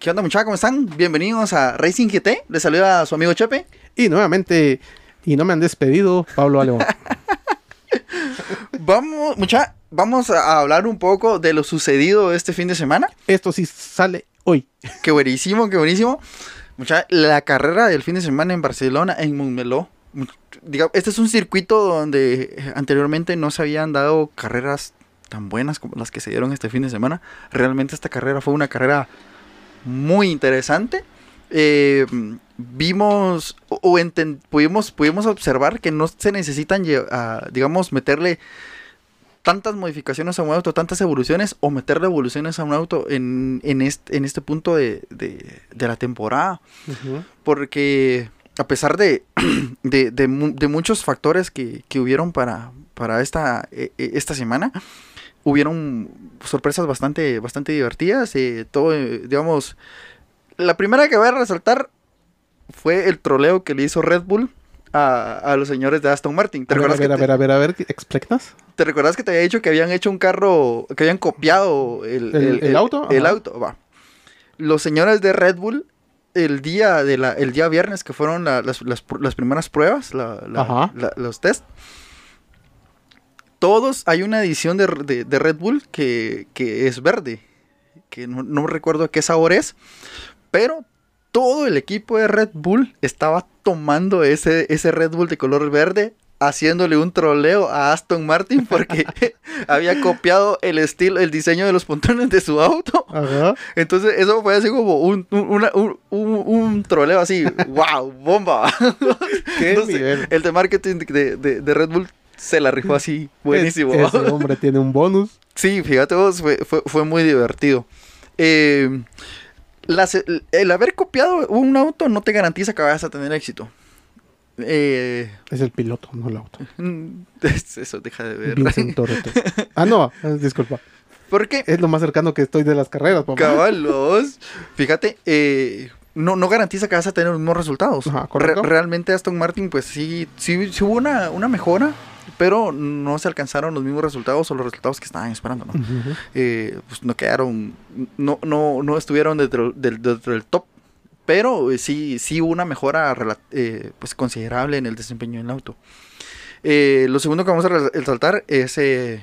¿Qué onda muchachos? ¿Cómo están? Bienvenidos a Racing GT. Les saluda a su amigo Chepe. Y nuevamente, y no me han despedido, Pablo Aleón. vamos, mucha, vamos a hablar un poco de lo sucedido este fin de semana. Esto sí sale hoy. Qué buenísimo, qué buenísimo. Mucha, la carrera del fin de semana en Barcelona, en Montmeló. Este es un circuito donde anteriormente no se habían dado carreras tan buenas como las que se dieron este fin de semana. Realmente esta carrera fue una carrera muy interesante. Eh, vimos o, pudimos, pudimos observar que no se necesitan, digamos, meterle tantas modificaciones a un auto, tantas evoluciones, o meterle evoluciones a un auto en, en, este, en este punto de, de, la temporada. Porque a pesar de, de, muchos factores que, que, hubieron para, para esta, e, e, esta semana, hubieron sorpresas bastante, bastante divertidas. Eh, todo, eh, digamos, la primera que voy a resaltar fue el troleo que le hizo Red Bull a, los señores de Aston Martin. ¿Te a ver, a ver, a ver, a ver, a ver, ¿explícanos? ¿Te recuerdas que te había dicho que habían hecho un carro, que habían copiado el, el, auto? El auto, va. Los señores de Red Bull, el día, de la, el día viernes, que fueron las, las, primeras pruebas, los test, todos, hay una edición de, Red Bull que, es verde, que no, no recuerdo qué sabor es, pero todo el equipo de Red Bull estaba tomando ese, ese Red Bull de color verde haciéndole un troleo a Aston Martin porque había copiado el estilo, el diseño de los pontones de su auto. Entonces eso fue así como un, un, troleo así, wow, bomba. el de marketing de, Red Bull se la rifó así, buenísimo. ese hombre tiene un bonus. Sí, fíjate vos, fue, fue, muy divertido. Eh, el haber copiado un auto no te garantiza que vayas a tener éxito. Eh, es el piloto, no el auto. Eso, deja de ver. ah, no, disculpa. ¿Por qué? Es lo más cercano que estoy de las carreras, papá. Cabalos. Fíjate, eh, no, no garantiza que vas a tener los mismos resultados. realmente Aston Martin, pues sí, sí, sí hubo una, una mejora pero no se alcanzaron los mismos resultados o los resultados que estaban esperando, ¿no? Eh, pues no quedaron, no, no, no estuvieron dentro del, del top, pero eh, sí, sí hubo una mejora eh, pues considerable en el desempeño del auto. lo segundo que vamos a resaltar es el,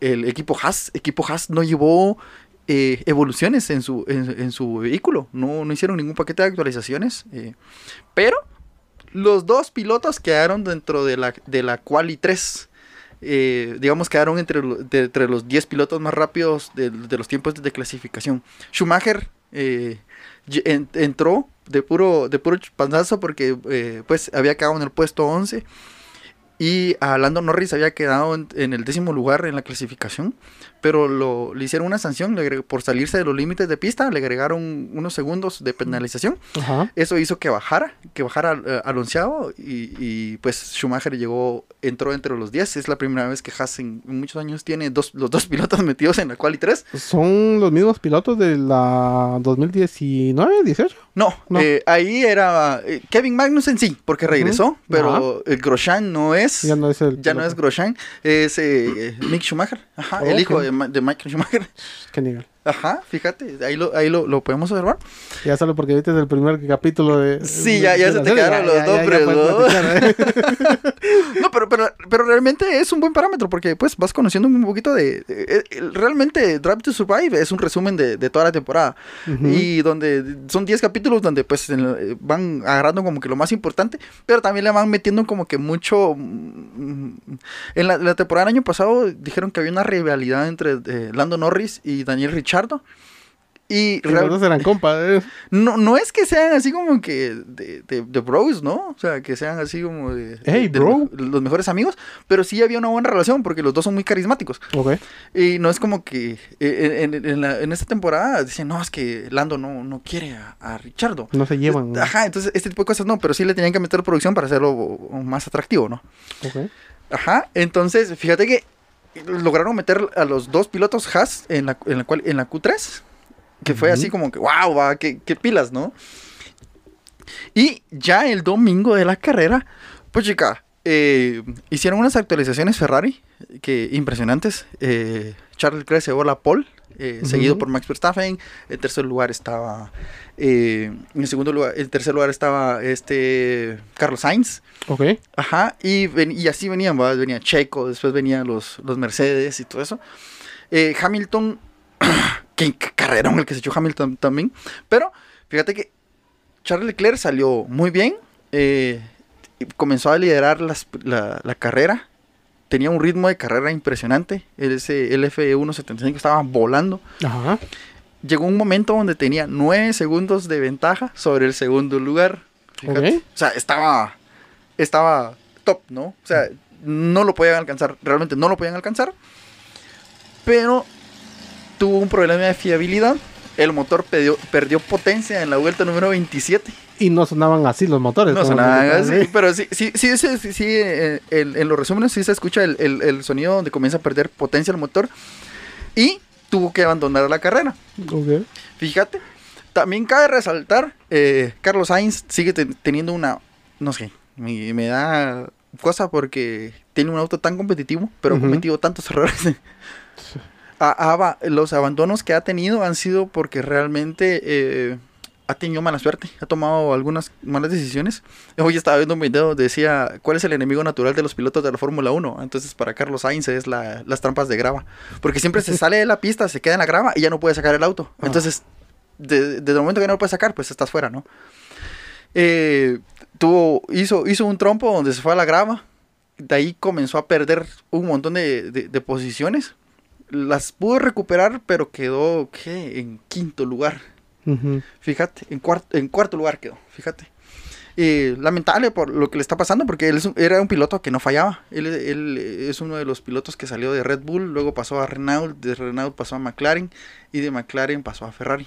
el, equipo Haas. Equipo Haas no llevó evoluciones en su, en, su vehículo, no, no hicieron ningún paquete de actualizaciones, pero los dos pilotos quedaron dentro de la, de la Quali 3. Eh, digamos, quedaron entre, entre los 10 pilotos más rápidos de, los tiempos de clasificación. Schumacher eh, entró de puro, de puro panzazo porque eh, pues había quedado en el puesto 11 y a Lando Norris había quedado en, el décimo lugar en la clasificación, pero lo, le hicieron una sanción por salirse de los límites de pista, le agregaron unos segundos de penalización. Eso hizo que bajara, que bajara uh, al onceavo y, pues Schumacher llegó, entró entre los 10. Es la primera vez que Haas en, muchos años tiene dos, los dos pilotos metidos en la quali 3. ¿Son los mismos pilotos de la 2019, 18? No, eh, ahí era eh, Kevin Magnussen sí, porque regresó, pero el Grosjean no es ya no es Ya no es Grosjean, es eh, Mick Schumacher. Ajá, el hijo de, de Michael Schumacher. Qué nivel. Ajá, fíjate, ahí lo, ahí lo, lo podemos observar. Ya solo porque viste el primer capítulo de. Sí, ya, ya se te quedaron los nombres, ¿no? ¿eh? no, pero, pero, pero realmente es un buen parámetro porque pues vas conociendo un poquito de. Eh, realmente Drive to Survive es un resumen de, de toda la temporada. Y donde son 10 capítulos donde pues van agarrando como que lo más importante, pero también le van metiendo como que mucho. Mm, en la, la temporada del año pasado dijeron que había una rivalidad entre eh, Lando Norris y Daniel Richard y los eran compas. ¿eh? No, no es que sean así como que de, de, bros, ¿no? O sea, que sean así como de, hey, bro. los mejores amigos, pero sí había una buena relación porque los dos son muy carismáticos. Okay. Y no es como que eh, en, en, en, esta temporada dicen, no, es que Lando no, no quiere a, a Richardo. No se llevan. Ajá, entonces este tipo de cosas no, pero sí le tenían que meter producción para hacerlo más atractivo, ¿no? Ajá, entonces fíjate que lograron meter a los dos pilotos Haas en la, en la, cual, en la Q3. Que fue así como que, wow, va, qué, pilas, ¿no? Y ya el domingo de la carrera, pues chica, eh, hicieron unas actualizaciones Ferrari que impresionantes. Eh, Charles Leclerc se llevó la pole eh, seguido por Max Verstappen. En tercer lugar estaba, eh, en segundo lugar, en tercer lugar estaba este Carlos Sainz. Ok. Ajá, y, y así venían, venía Checo, después venían los, los Mercedes y todo eso. Eh, Hamilton, qué carrerón el que se echó Hamilton también, pero fíjate que Charles Leclerc salió muy bien, comenzó a liderar la, la carrera, tenía un ritmo de carrera impresionante. Ese LF175 estaba volando. Ajá. Llegó un momento donde tenía 9 segundos de ventaja sobre el segundo lugar. O sea, estaba, estaba top, ¿no? O sea, no lo podían alcanzar. Realmente no lo podían alcanzar. Pero tuvo un problema de fiabilidad. El motor perdió, perdió potencia en la vuelta número 27 y no sonaban así los motores. No sonaban así, pero sí, sí, sí, sí, sí eh, en, los resúmenes sí se escucha el, el, sonido donde comienza a perder potencia el motor y tuvo que abandonar la carrera. Okay. Fíjate, también cabe resaltar, eh, Carlos Sainz sigue teniendo una, no sé, me, me, da cosa porque tiene un auto tan competitivo, pero ha cometido tantos errores. los abandonos que ha tenido han sido porque realmente... Eh, ha tenido mala suerte, ha tomado algunas malas decisiones. Hoy estaba viendo un video decía cuál es el enemigo natural de los pilotos de la Fórmula 1. Entonces para Carlos Sainz es las trampas de grava. Porque siempre se sale de la pista, se queda en la grava y ya no puede sacar el auto. Ah. Entonces, desde el momento que no lo puede sacar, pues estás fuera, ¿no? Eh, tuvo, hizo, hizo un trompo donde se fue a la grava. De ahí comenzó a perder un montón de, posiciones. Las pudo recuperar, pero quedó ¿qué? en quinto lugar Fíjate, en, cuarto, en cuarto lugar quedó, fíjate. lamentable por lo que le está pasando, porque él era un piloto que no fallaba. Él, es uno de los pilotos que salió de Red Bull, luego pasó a Renault, de Renault pasó a McLaren y de McLaren pasó a Ferrari.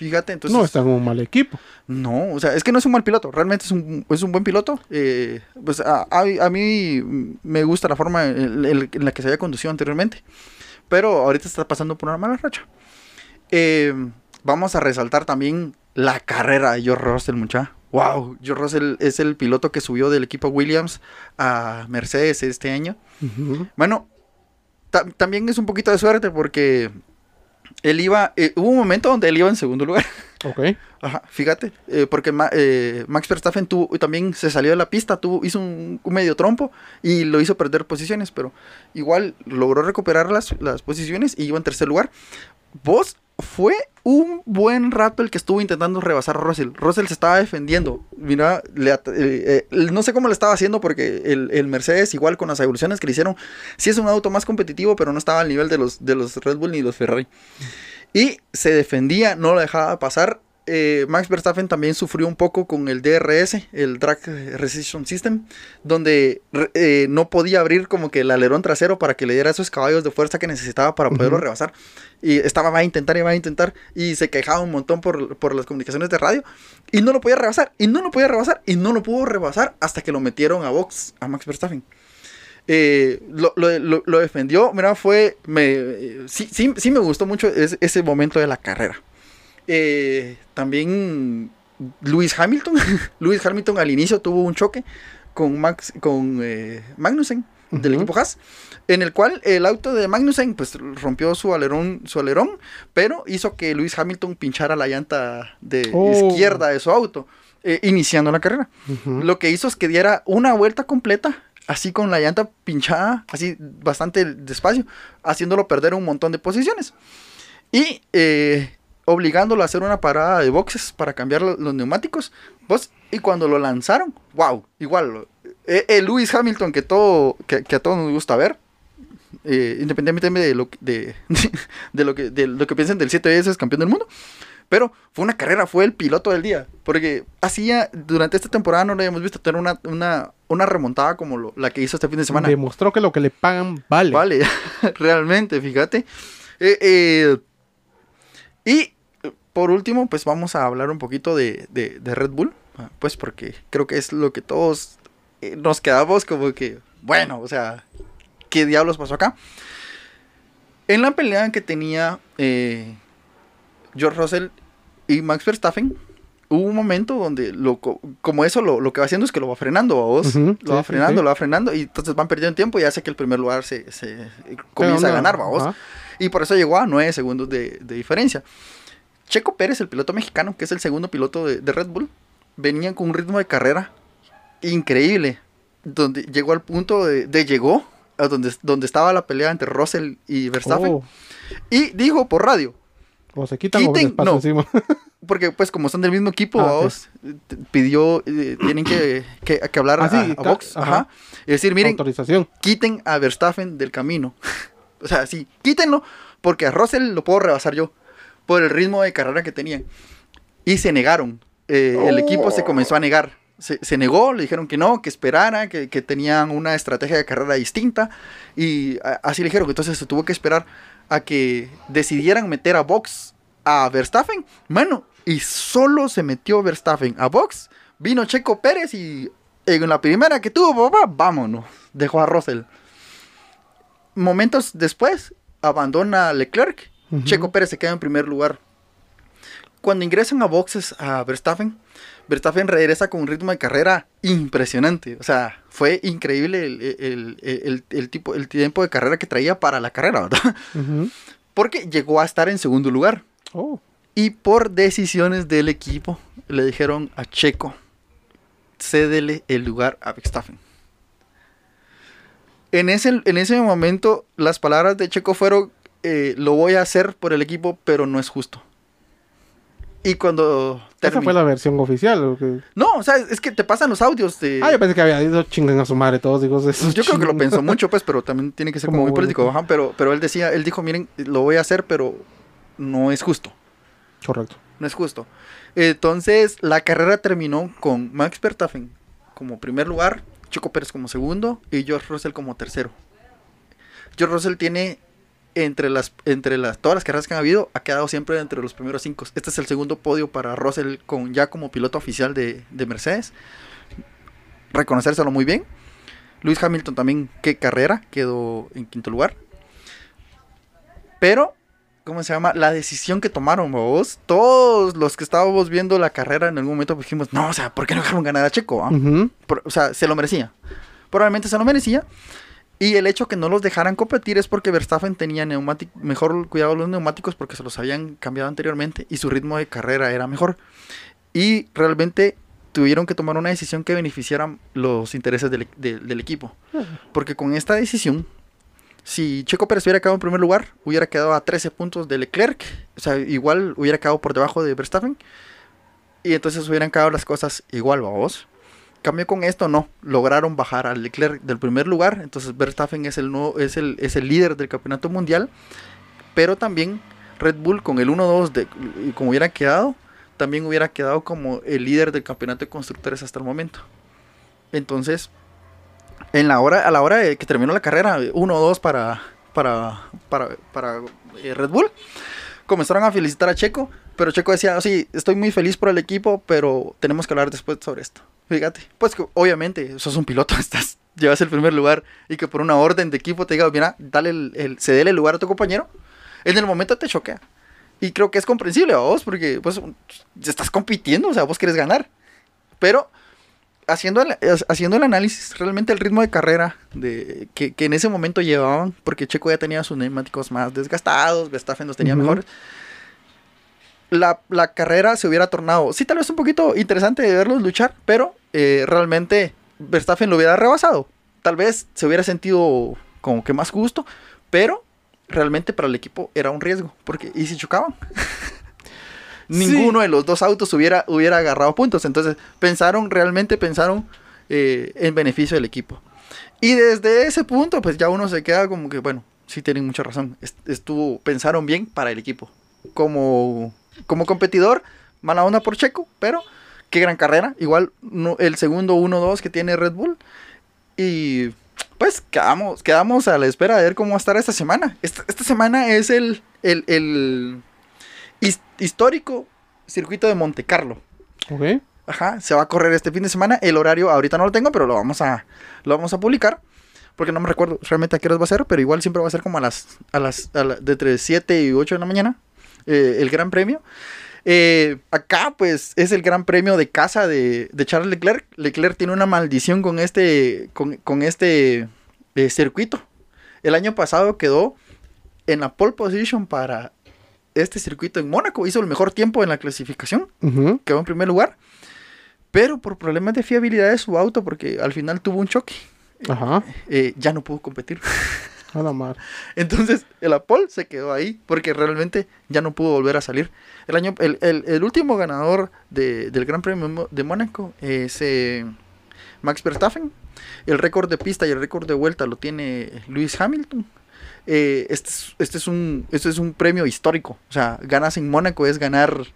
Fíjate, entonces. No está en un mal equipo. No, o sea, es que no es un mal piloto, realmente es un, es un buen piloto. Eh, pues a, a, mí me gusta la forma en, la que se había conducido anteriormente, pero ahorita está pasando por una mala racha. Eh, vamos a resaltar también la carrera de George Russell, mucha. Wow, George Russell es el piloto que subió del equipo Williams a Mercedes este año. Bueno, también es un poquito de suerte porque él iba, eh, hubo un momento donde él iba en segundo lugar. Ok. Ajá, fíjate, eh, porque eh, Max Verstappen tuvo, también se salió de la pista, tuvo, hizo un, medio trompo y lo hizo perder posiciones, pero igual logró recuperar las, las posiciones y iba en tercer lugar. Vos fue un buen rato el que estuvo intentando rebasar a Russell. Russell se estaba defendiendo. Mira, eh, eh, no sé cómo lo estaba haciendo porque el, Mercedes, igual con las evoluciones que le hicieron, sí es un auto más competitivo, pero no estaba al nivel de los, de los Red Bull ni los Ferrari. Y se defendía, no lo dejaba pasar. Eh, Max Verstappen también sufrió un poco con el DRS, el Drag Resistance System, donde no podía abrir como que el alerón trasero para que le diera esos caballos de fuerza que necesitaba para poderlo rebasar. Y estaba, va a intentar y va a intentar. Y se quejaba un montón por, por, las comunicaciones de radio. Y no lo podía rebasar. Y no lo podía rebasar. Y no lo pudo rebasar hasta que lo metieron a box, a Max Verstappen. Eh, lo, lo, lo, defendió. Mira, fue. Me, sí, sí, sí, me gustó mucho ese momento de la carrera. Eh, también Lewis Hamilton. Lewis Hamilton al inicio tuvo un choque con, Max, con eh, Magnussen del equipo Haas en el cual el auto de Magnussen pues rompió su alerón, su alerón, pero hizo que Lewis Hamilton pinchara la llanta de oh. izquierda de su auto, eh, iniciando la carrera. Lo que hizo es que diera una vuelta completa, así con la llanta pinchada, así bastante despacio, haciéndolo perder un montón de posiciones. Y eh, obligándolo a hacer una parada de boxes para cambiar los neumáticos. Pues, y cuando lo lanzaron, wow, igual, eh, el Lewis Hamilton que, todo, que, que a todos nos gusta ver, eh, independientemente de lo, de, de, lo que, de lo que piensen del 7 veces campeón del mundo. Pero fue una carrera, fue el piloto del día. Porque hacía, durante esta temporada no le habíamos visto tener una, una, una remontada como la que hizo este fin de semana. Demostró que lo que le pagan vale. Vale, realmente, fíjate. Eh, eh, y por último, pues vamos a hablar un poquito de, de, de, Red Bull. Ah, pues porque creo que es lo que todos nos quedamos como que, bueno, o sea, ¿qué diablos pasó acá? En la pelea que tenía eh, George Russell y Max Verstappen, hubo un momento donde lo, como eso lo, que va haciendo es que lo va frenando a vos. lo va frenando, lo va frenando y entonces van perdiendo tiempo y hace que el primer lugar se, comienza a ganar, vos. Y por eso llegó a 9 segundos de, diferencia. Checo Pérez, el piloto mexicano, que es el segundo piloto de, Red Bull, venía con un ritmo de carrera increíble. Donde llegó al punto de, llegó a donde, donde estaba la pelea entre Russell y Verstappen. Oh. Y dijo por radio. O se quitan no, encima. porque pues como son del mismo equipo, ah, pidió, eh, tienen que, hablar ah, a, Vox, ajá. Es decir, miren, quiten a Verstappen del camino. o sea, sí, quítenlo, porque a Russell lo puedo rebasar yo, por el ritmo de carrera que tenían. Y se negaron, eh, el equipo se comenzó a negar. Se, negó, le dijeron que no, que esperara, que, tenían una estrategia de carrera distinta. Y así le dijeron que entonces se tuvo que esperar a que decidieran meter a Vox a Verstappen. Bueno, y solo se metió Verstappen a box. Vino Checo Pérez y en la primera que tuvo, papá, vámonos. Dejó a Russell. Momentos después, abandona Leclerc. Checo Pérez se queda en primer lugar. Cuando ingresan a boxes a Verstappen, Verstappen regresa con un ritmo de carrera impresionante. O sea, fue increíble el, tipo, el tiempo de carrera que traía para la carrera, ¿verdad? Porque llegó a estar en segundo lugar. Oh. Y por decisiones del equipo le dijeron a Checo, cédele el lugar a Verstappen. En ese, en ese momento las palabras de Checo fueron, eh, lo voy a hacer por el equipo, pero no es justo. Y cuando... ¿Esa fue la versión oficial? No, o sea, es que te pasan los audios de... Ah, yo pensé que había ido chingan a su madre todos, digo, esos Yo creo que lo pensó mucho, pues, pero también tiene que ser como, muy político. pero, pero él decía, él dijo, miren, lo voy a hacer, pero no es justo. Correcto. No es justo. Entonces, la carrera terminó con Max Verstappen como primer lugar, Choco Pérez como segundo y George Russell como tercero. George Russell tiene entre las entre las todas las carreras que han habido ha quedado siempre entre los primeros cinco. Este es el segundo podio para Russell con ya como piloto oficial de, de Mercedes. Reconocérselo muy bien. Luis Hamilton también, qué carrera, quedó en quinto lugar. Pero ¿cómo se llama? La decisión que tomaron, vos. Todos los que estábamos viendo la carrera en algún momento dijimos, no, o sea, ¿por qué no dejaron ganar a Checo? Ah? o sea, se lo merecía. Probablemente se lo merecía. Y el hecho que no los dejaran competir es porque Verstappen tenía mejor cuidado los neumáticos porque se los habían cambiado anteriormente y su ritmo de carrera era mejor. Y realmente tuvieron que tomar una decisión que beneficiara los intereses del, del equipo. Porque con esta decisión si Checo Pérez hubiera quedado en primer lugar, hubiera quedado a 13 puntos de Leclerc. O sea, igual hubiera quedado por debajo de Verstappen. Y entonces hubieran quedado las cosas igual, vamos. Cambio con esto, no. Lograron bajar a Leclerc del primer lugar. Entonces Verstappen es el, es el, es el líder del campeonato mundial. Pero también Red Bull con el 1-2, como hubiera quedado, también hubiera quedado como el líder del campeonato de constructores hasta el momento. Entonces, en la hora, a la hora de que terminó la carrera, 1-2 para, para, para, para eh, Red Bull, comenzaron a felicitar a Checo, pero Checo decía, sí, estoy muy feliz por el equipo, pero tenemos que hablar después sobre esto. Fíjate, pues que obviamente sos un piloto, estás, llevas el primer lugar y que por una orden de equipo te diga, mira, dale el, el cedele el lugar a tu compañero, en el momento te choquea. Y creo que es comprensible a vos, porque pues estás compitiendo, o sea, vos quieres ganar. Pero haciendo el, haciendo el análisis, realmente el ritmo de carrera de, que, en ese momento llevaban, porque Checo ya tenía sus neumáticos más desgastados, Verstappen los tenía mejores. La, carrera se hubiera tornado, sí, tal vez un poquito interesante de verlos luchar, pero eh, realmente Verstappen lo hubiera rebasado. Tal vez se hubiera sentido como que más justo, pero realmente para el equipo era un riesgo, porque ¿y si chocaban? ninguno de los dos autos hubiera, hubiera agarrado puntos. Entonces pensaron, realmente pensaron eh, en beneficio del equipo. Y desde ese punto, pues ya uno se queda como que, bueno, sí tienen mucha razón. Estuvo, pensaron bien para el equipo. Como, como competidor, mala onda por Checo, pero qué gran carrera. Igual el segundo 1-2 que tiene Red Bull. Y pues quedamos, quedamos a la espera de ver cómo va a estar esta semana. Esta, semana es el, el, el histórico circuito de Monte Carlo. Ok. Ajá, se va a correr este fin de semana. El horario ahorita no lo tengo, pero lo vamos a, lo vamos a publicar. Porque no me recuerdo realmente a qué hora va a ser, pero igual siempre va a ser como a las, a las, de entre 7 y 8 de la mañana. Eh, el Gran Premio. Eh, acá, pues, es el Gran Premio de casa de, Charles Leclerc. Leclerc tiene una maldición con este, con, este eh, circuito. El año pasado quedó en la pole position para este circuito en Mónaco. Hizo el mejor tiempo en la clasificación, quedó en primer lugar. Pero por problemas de fiabilidad de su auto, porque al final tuvo un choque, eh, ya no pudo competir. A la mar. Entonces, el Apple se quedó ahí porque realmente ya no pudo volver a salir. El, año, el, el, último ganador de, del Gran Premio de Mónaco es eh, Max Verstappen. El récord de pista y el récord de vuelta lo tiene Lewis Hamilton. Eh, este, es, este, es un, este es un premio histórico. O sea, ganas en Mónaco es ganar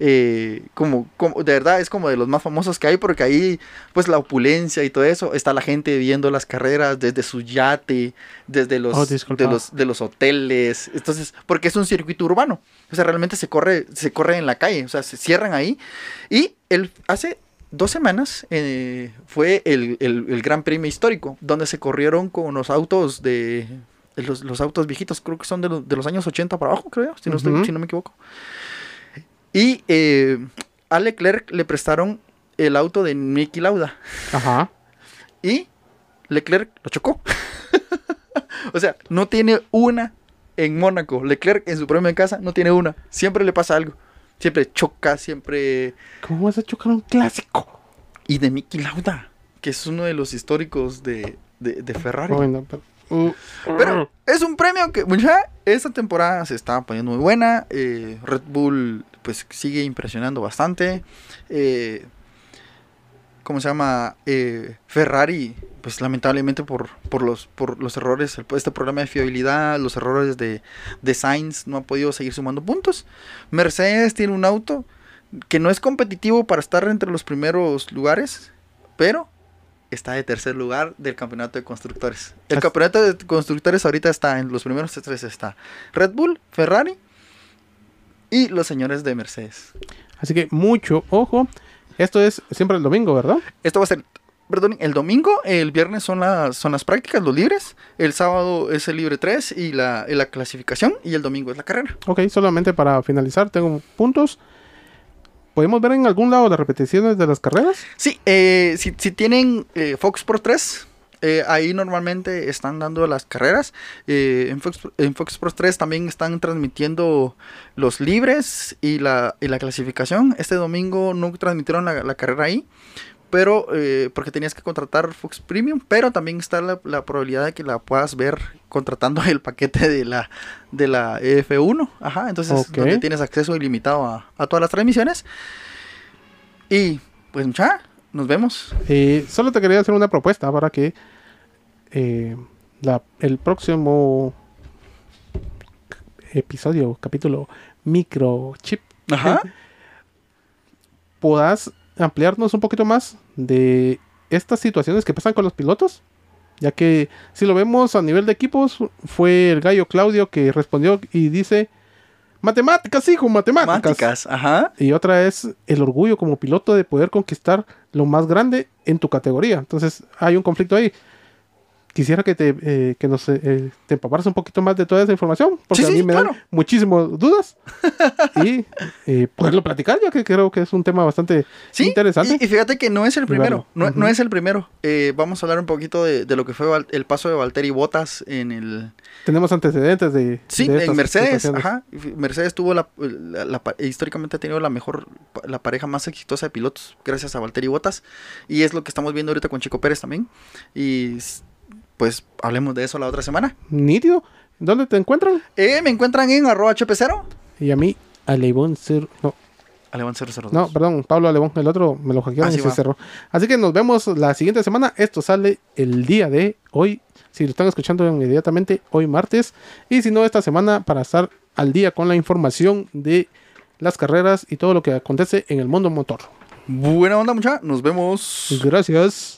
eh, como, como, de verdad es como de los más famosos que hay porque ahí pues la opulencia y todo eso, está la gente viendo las carreras desde su yate, desde los, oh, de los, de los hoteles, entonces, porque es un circuito urbano, o sea, realmente se corre, se corre en la calle, o sea, se cierran ahí y el, hace dos semanas eh, fue el, el, Gran Premio Histórico, donde se corrieron con los autos de... Los, los autos viejitos, creo que son de, de, los años 80 para abajo, creo, si no, estoy, si no me equivoco. Y eh, a Leclerc le prestaron el auto de Nicky Lauda. Ajá. Y Leclerc lo chocó. o sea, no tiene una en Mónaco. Leclerc en su premio en casa no tiene una. Siempre le pasa algo. Siempre choca, siempre. ¿Cómo vas a chocar un clásico? Y de Nicky Lauda, que es uno de los históricos de, de, Ferrari. Pero, es un premio que mucha, esta temporada se está poniendo muy buena. Eh, Red Bull pues sigue impresionando bastante. Eh, ¿Cómo se llama? Eh, Ferrari, pues lamentablemente por, por, los, por los errores, este problema de fiabilidad, los errores de, de Sainz, no ha podido seguir sumando puntos. Mercedes tiene un auto que no es competitivo para estar entre los primeros lugares, pero está de tercer lugar del campeonato de constructores. El campeonato de constructores ahorita está en los primeros tres está Red Bull, Ferrari y los señores de Mercedes. Así que mucho ojo. Esto es siempre el domingo, ¿verdad? Esto va a ser, perdón, el domingo, el viernes son las, son las prácticas, los libres, el sábado es el libre 3 y la, la clasificación y el domingo es la carrera. Ok, solamente para finalizar, tengo puntos. ¿Podemos ver en algún lado las repeticiones de las carreras? Sí, eh, si, tienen eh, Fox Pro 3, eh, ahí normalmente están dando las carreras. en, Fox, en Fox Pro 3 también están transmitiendo los libres y la, y la clasificación. Este domingo no transmitieron la carrera ahí, pero eh, porque tenías que contratar Fox Premium, pero también está la, probabilidad de que la puedas ver contratando el paquete de la de la F1, ajá, entonces donde tienes acceso ilimitado a, todas las transmisiones. Y pues ya, nos vemos. Eh, solo te quería hacer una propuesta para que eh, la, el próximo episodio, capítulo microchip, Ajá. puedas ampliarnos un poquito más de estas situaciones que pasan con los pilotos. Ya que si lo vemos a nivel de equipos, fue el gallo Claudio que respondió y dice, matemáticas, hijo, matemáticas. ajá. Y otra es el orgullo como piloto de poder conquistar lo más grande en tu categoría. Entonces hay un conflicto ahí quisiera que te eh, que nos eh, te empaparas un poquito más de toda esa información, porque a mí me dan muchísimas dudas y eh, poderlo platicar, ya que creo que es un tema bastante interesante. Y, fíjate que no es el primero, no, es el primero. vamos a hablar un poquito de, lo que fue el paso de Valtteri Bottas en el... Tenemos antecedentes de... Sí, en Mercedes, ajá. Mercedes tuvo la, históricamente ha tenido la mejor, la pareja más exitosa de pilotos, gracias a Valtteri Bottas, y es lo que estamos viendo ahorita con Chico Pérez también. Y pues hablemos de eso la otra semana. Nítido. ¿Dónde te encuentran? Eh, me encuentran en arroba hp0. Y a mí, Alebón 0. No. Alebón 002. No, perdón, Pablo Alebón. El otro me lo hackearon y se cerró. Así que nos vemos la siguiente semana. Esto sale el día de hoy. Si lo están escuchando inmediatamente, hoy martes. Y si no, esta semana para estar al día con la información de las carreras y todo lo que acontece en el mundo motor. Buena onda, mucha. Nos vemos. Gracias.